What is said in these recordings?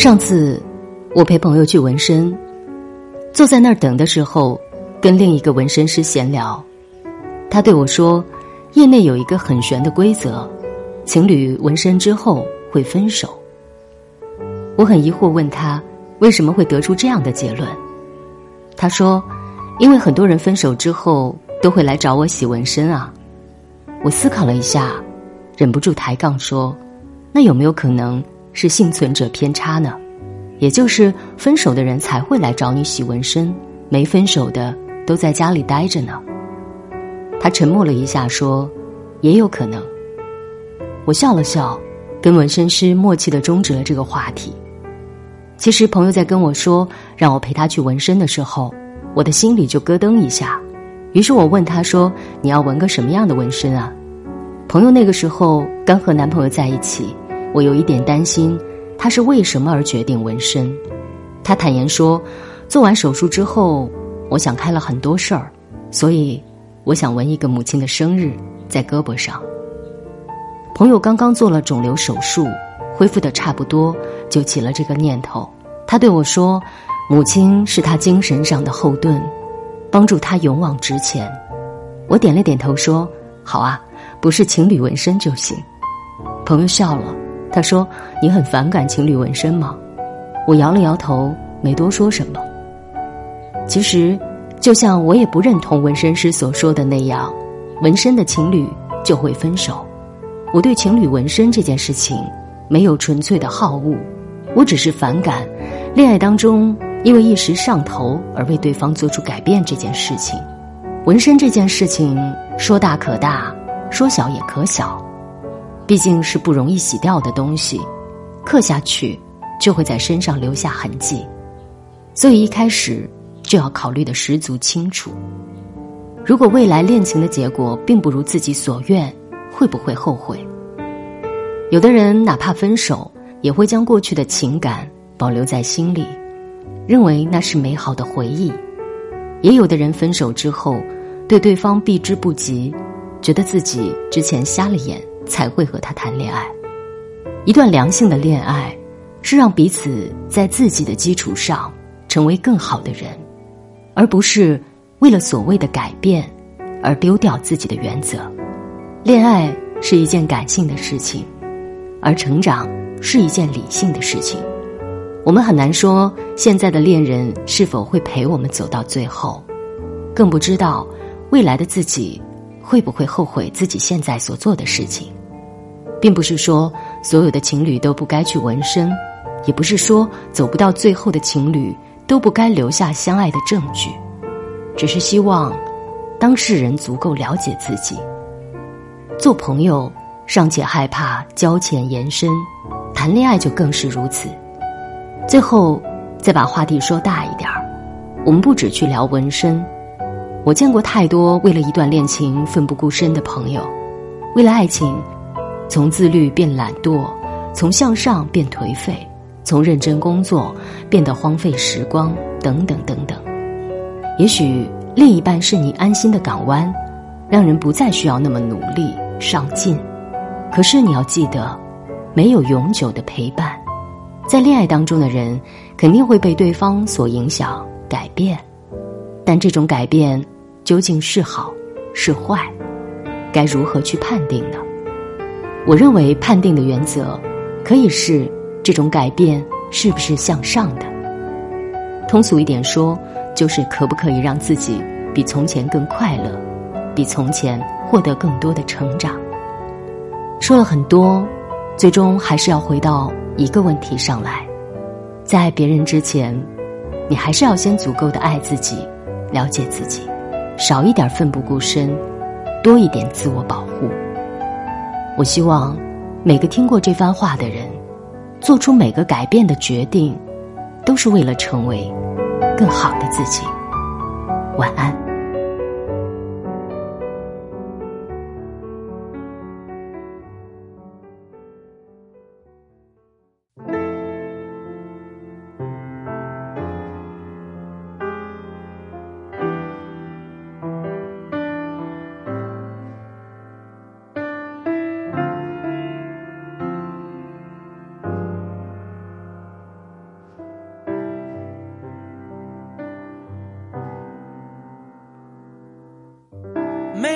上次我陪朋友去纹身，坐在那儿等的时候，跟另一个纹身师闲聊。他对我说，业内有一个很玄的规则，情侣纹身之后会分手。我很疑惑，问他为什么会得出这样的结论。他说，因为很多人分手之后都会来找我洗纹身啊。我思考了一下，忍不住抬杠说，那有没有可能？是幸存者偏差呢，也就是分手的人才会来找你洗纹身，没分手的都在家里待着呢。他沉默了一下，说：“也有可能。”我笑了笑，跟纹身师默契的终止了这个话题。其实朋友在跟我说让我陪他去纹身的时候，我的心里就咯噔一下。于是我问他说：“你要纹个什么样的纹身啊？”朋友那个时候刚和男朋友在一起。我有一点担心，他是为什么而决定纹身？他坦言说，做完手术之后，我想开了很多事儿，所以我想纹一个母亲的生日在胳膊上。朋友刚刚做了肿瘤手术，恢复的差不多，就起了这个念头。他对我说：“母亲是他精神上的后盾，帮助他勇往直前。”我点了点头说：“好啊，不是情侣纹身就行。”朋友笑了。他说：“你很反感情侣纹身吗？”我摇了摇头，没多说什么。其实，就像我也不认同纹身师所说的那样，纹身的情侣就会分手。我对情侣纹身这件事情没有纯粹的好恶，我只是反感恋爱当中因为一时上头而为对方做出改变这件事情。纹身这件事情说大可大，说小也可小。毕竟是不容易洗掉的东西，刻下去就会在身上留下痕迹，所以一开始就要考虑的十足清楚。如果未来恋情的结果并不如自己所愿，会不会后悔？有的人哪怕分手，也会将过去的情感保留在心里，认为那是美好的回忆；也有的人分手之后，对对方避之不及，觉得自己之前瞎了眼。才会和他谈恋爱。一段良性的恋爱，是让彼此在自己的基础上成为更好的人，而不是为了所谓的改变而丢掉自己的原则。恋爱是一件感性的事情，而成长是一件理性的事情。我们很难说现在的恋人是否会陪我们走到最后，更不知道未来的自己会不会后悔自己现在所做的事情。并不是说所有的情侣都不该去纹身，也不是说走不到最后的情侣都不该留下相爱的证据，只是希望当事人足够了解自己。做朋友尚且害怕交浅言深，谈恋爱就更是如此。最后再把话题说大一点儿，我们不只去聊纹身。我见过太多为了一段恋情奋不顾身的朋友，为了爱情。从自律变懒惰，从向上变颓废，从认真工作变得荒废时光，等等等等。也许另一半是你安心的港湾，让人不再需要那么努力上进。可是你要记得，没有永久的陪伴，在恋爱当中的人肯定会被对方所影响改变，但这种改变究竟是好是坏，该如何去判定呢？我认为判定的原则，可以是这种改变是不是向上的。通俗一点说，就是可不可以让自己比从前更快乐，比从前获得更多的成长。说了很多，最终还是要回到一个问题上来：在爱别人之前，你还是要先足够的爱自己，了解自己，少一点奋不顾身，多一点自我保护。我希望每个听过这番话的人，做出每个改变的决定，都是为了成为更好的自己。晚安。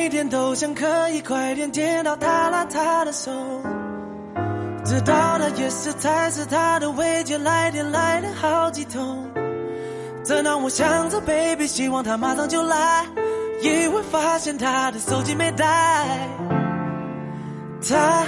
每天都想可以快点见到他拉他的手，直到他也是才是他的未接来电来了好几通，正当我想着 baby 希望他马上就来，意外发现他的手机没带，他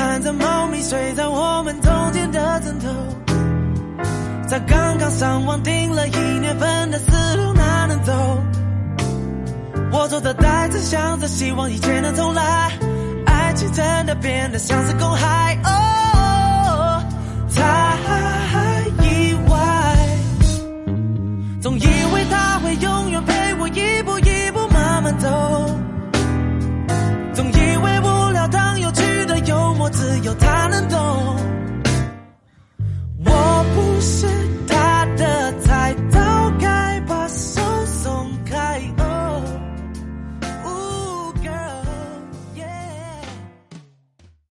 看着猫咪睡在我们中间的枕头，在刚刚上网订了一年份的思路哪能走？我坐着呆着想着，希望一切能重来，爱情真的变得像是公害。只有他能懂。